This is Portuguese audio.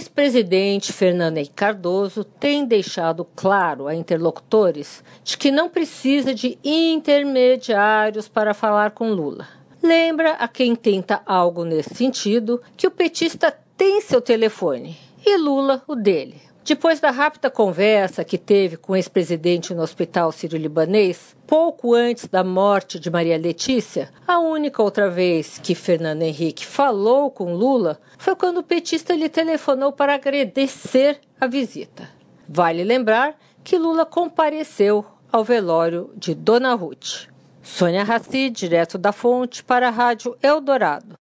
ex-presidente Fernando Henrique Cardoso tem deixado claro a interlocutores de que não precisa de intermediários para falar com Lula. Lembra a quem tenta algo nesse sentido que o petista tem seu telefone e Lula o dele. Depois da rápida conversa que teve com o ex-presidente no hospital sírio-libanês, pouco antes da morte de Maria Letícia, a única outra vez que Fernando Henrique falou com Lula foi quando o petista lhe telefonou para agradecer a visita. Vale lembrar que Lula compareceu ao velório de Dona Ruth. Sônia Raci, direto da fonte, para a Rádio Eldorado.